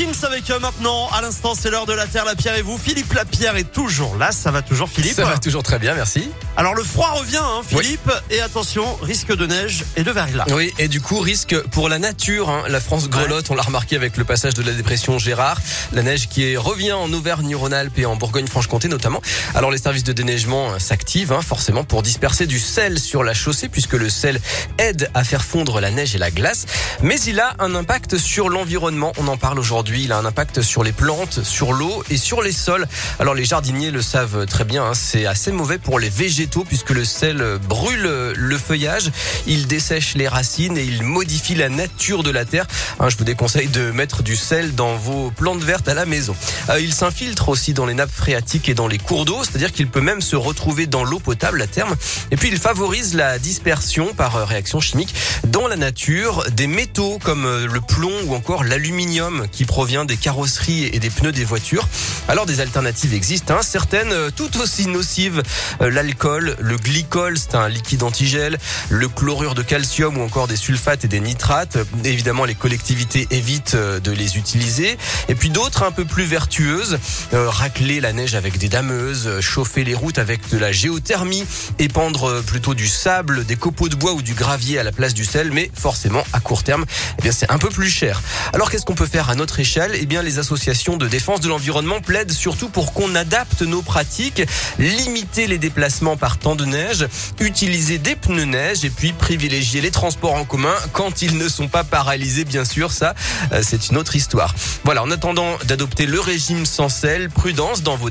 L'info avec maintenant, à l'instant, c'est l'heure de la Terre, la Pierre et vous. Philippe Lapierre est toujours là. Ça va toujours, Philippe Ça va toujours très bien, merci. Alors, le froid revient, hein, Philippe. Et attention, risque de neige et de verglas. Oui, et du coup, risque pour la nature. Hein. La France grelotte, on l'a remarqué avec le passage de la dépression Gérard. La neige qui revient en Auvergne-Rhône-Alpes et en Bourgogne-Franche-Comté notamment. Alors, les services de déneigement euh, s'activent, hein, forcément, pour disperser du sel sur la chaussée, puisque le sel aide à faire fondre la neige et la glace. Mais il a un impact sur l'environnement. On en parle aujourd'hui. Il a un impact sur les plantes, sur l'eau et sur les sols. Alors les jardiniers le savent très bien. Hein, c'est assez mauvais pour les végétaux puisque le sel brûle le feuillage. Il dessèche les racines et il modifie la nature de la terre. Hein, je vous déconseille de mettre du sel dans vos plantes vertes à la maison. Euh, il s'infiltre aussi dans les nappes phréatiques et dans les cours d'eau, c'est-à-dire qu'il peut même se retrouver dans l'eau potable à terme. Et puis il favorise la dispersion par réaction chimique dans la nature des métaux comme euh, le plomb ou encore l'aluminium qui provient des carrosseries et des pneus des voitures. Alors des alternatives existent, hein. certaines euh, tout aussi nocives. Euh, l'alcool, le glycol, c'est un liquide antigel, le chlorure de calcium ou encore des sulfates et des nitrates. Évidemment, les collectivités évitent de les utiliser. Et puis d'autres un peu plus vertueuses, racler la neige avec des dameuses, chauffer les routes avec de la géothermie, épandre plutôt du sable, des copeaux de bois ou du gravier à la place du sel, mais forcément à court terme eh bien c'est un peu plus cher. Alors qu'est-ce qu'on peut faire à notre échelle? Eh bien les associations de défense de l'environnement plaident surtout pour qu'on adapte nos pratiques, limiter les déplacements par temps de neige, utiliser des pneus neige et puis privilégier les transports en commun quand ils ne sont pas paralysés bien sûr, ça euh, c'est une autre histoire. Voilà, en attendant d'adopter le régime sans sel, prudence dans vos déplacements